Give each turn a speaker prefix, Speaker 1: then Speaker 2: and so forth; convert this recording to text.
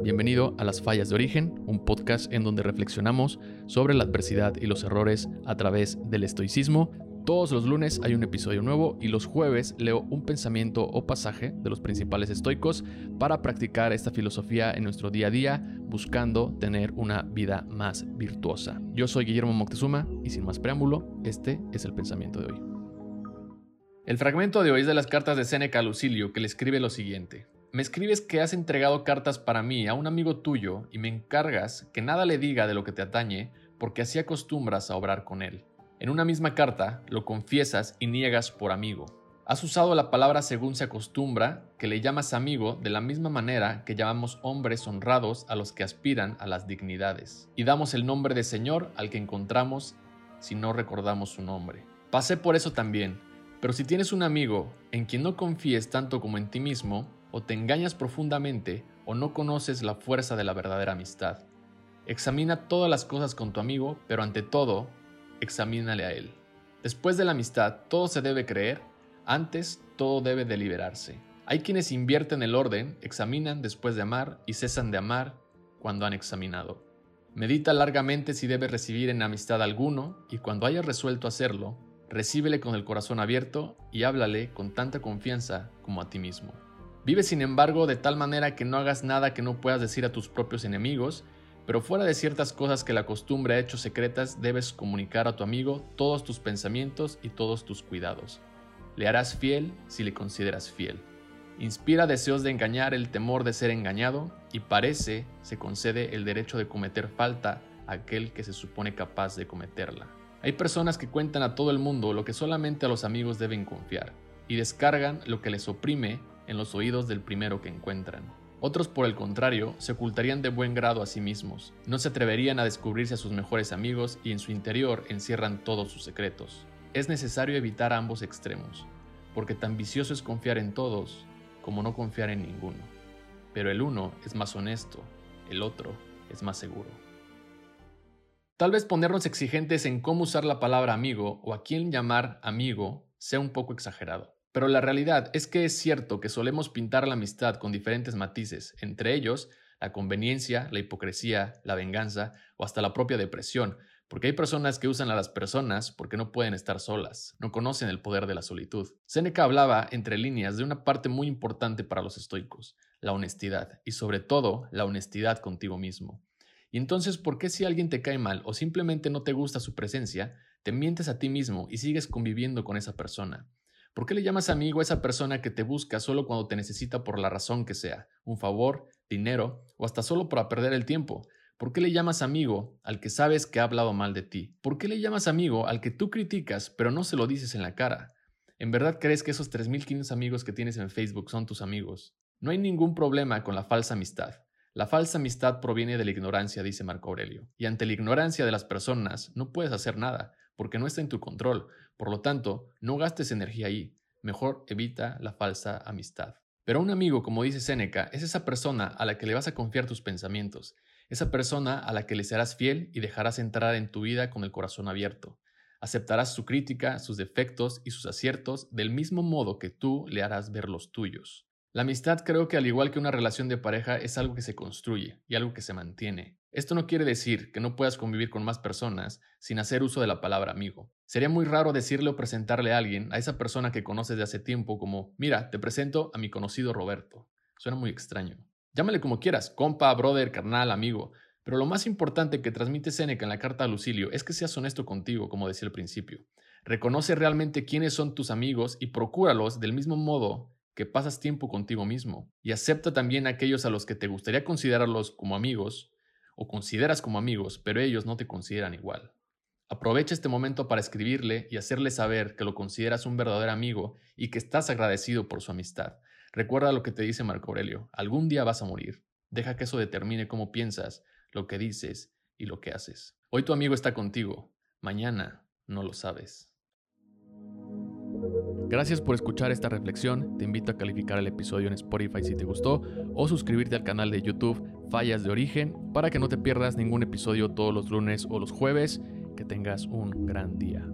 Speaker 1: Bienvenido a Las Fallas de Origen, un podcast en donde reflexionamos sobre la adversidad y los errores a través del estoicismo. Todos los lunes hay un episodio nuevo y los jueves leo un pensamiento o pasaje de los principales estoicos para practicar esta filosofía en nuestro día a día, buscando tener una vida más virtuosa. Yo soy Guillermo Moctezuma y sin más preámbulo, este es el pensamiento de hoy. El fragmento de hoy es de las cartas de Séneca a Lucilio, que le escribe lo siguiente. Me escribes que has entregado cartas para mí a un amigo tuyo y me encargas que nada le diga de lo que te atañe, porque así acostumbras a obrar con él. En una misma carta lo confiesas y niegas por amigo. Has usado la palabra según se acostumbra, que le llamas amigo de la misma manera que llamamos hombres honrados a los que aspiran a las dignidades, y damos el nombre de Señor al que encontramos si no recordamos su nombre. Pasé por eso también, pero si tienes un amigo en quien no confíes tanto como en ti mismo, o te engañas profundamente o no conoces la fuerza de la verdadera amistad. Examina todas las cosas con tu amigo, pero ante todo, examínale a él. Después de la amistad, todo se debe creer, antes todo debe deliberarse. Hay quienes invierten el orden, examinan después de amar y cesan de amar cuando han examinado. Medita largamente si debes recibir en amistad alguno y cuando hayas resuelto hacerlo, recíbele con el corazón abierto y háblale con tanta confianza como a ti mismo. Vive sin embargo de tal manera que no hagas nada que no puedas decir a tus propios enemigos, pero fuera de ciertas cosas que la costumbre ha hecho secretas, debes comunicar a tu amigo todos tus pensamientos y todos tus cuidados. Le harás fiel si le consideras fiel. Inspira deseos de engañar el temor de ser engañado y parece se concede el derecho de cometer falta a aquel que se supone capaz de cometerla. Hay personas que cuentan a todo el mundo lo que solamente a los amigos deben confiar y descargan lo que les oprime en los oídos del primero que encuentran. Otros, por el contrario, se ocultarían de buen grado a sí mismos, no se atreverían a descubrirse a sus mejores amigos y en su interior encierran todos sus secretos. Es necesario evitar ambos extremos, porque tan vicioso es confiar en todos como no confiar en ninguno. Pero el uno es más honesto, el otro es más seguro. Tal vez ponernos exigentes en cómo usar la palabra amigo o a quién llamar amigo sea un poco exagerado. Pero la realidad es que es cierto que solemos pintar la amistad con diferentes matices, entre ellos la conveniencia, la hipocresía, la venganza o hasta la propia depresión, porque hay personas que usan a las personas porque no pueden estar solas, no conocen el poder de la solitud. Seneca hablaba entre líneas de una parte muy importante para los estoicos, la honestidad, y sobre todo la honestidad contigo mismo. Y entonces, ¿por qué si alguien te cae mal o simplemente no te gusta su presencia, te mientes a ti mismo y sigues conviviendo con esa persona? ¿Por qué le llamas amigo a esa persona que te busca solo cuando te necesita por la razón que sea? ¿Un favor, dinero o hasta solo para perder el tiempo? ¿Por qué le llamas amigo al que sabes que ha hablado mal de ti? ¿Por qué le llamas amigo al que tú criticas pero no se lo dices en la cara? ¿En verdad crees que esos 3.500 amigos que tienes en Facebook son tus amigos? No hay ningún problema con la falsa amistad. La falsa amistad proviene de la ignorancia, dice Marco Aurelio, y ante la ignorancia de las personas no puedes hacer nada, porque no está en tu control, por lo tanto, no gastes energía ahí, mejor evita la falsa amistad. Pero un amigo, como dice Séneca, es esa persona a la que le vas a confiar tus pensamientos, esa persona a la que le serás fiel y dejarás entrar en tu vida con el corazón abierto. Aceptarás su crítica, sus defectos y sus aciertos del mismo modo que tú le harás ver los tuyos. La amistad creo que al igual que una relación de pareja es algo que se construye y algo que se mantiene. Esto no quiere decir que no puedas convivir con más personas sin hacer uso de la palabra amigo. Sería muy raro decirle o presentarle a alguien, a esa persona que conoces de hace tiempo, como, mira, te presento a mi conocido Roberto. Suena muy extraño. Llámale como quieras, compa, brother, carnal, amigo, pero lo más importante que transmite Seneca en la carta a Lucilio es que seas honesto contigo, como decía al principio. Reconoce realmente quiénes son tus amigos y procúralos del mismo modo que pasas tiempo contigo mismo y acepta también a aquellos a los que te gustaría considerarlos como amigos o consideras como amigos, pero ellos no te consideran igual. Aprovecha este momento para escribirle y hacerle saber que lo consideras un verdadero amigo y que estás agradecido por su amistad. Recuerda lo que te dice Marco Aurelio, algún día vas a morir. Deja que eso determine cómo piensas, lo que dices y lo que haces. Hoy tu amigo está contigo, mañana no lo sabes. Gracias por escuchar esta reflexión. Te invito a calificar el episodio en Spotify si te gustó o suscribirte al canal de YouTube Fallas de Origen para que no te pierdas ningún episodio todos los lunes o los jueves. Que tengas un gran día.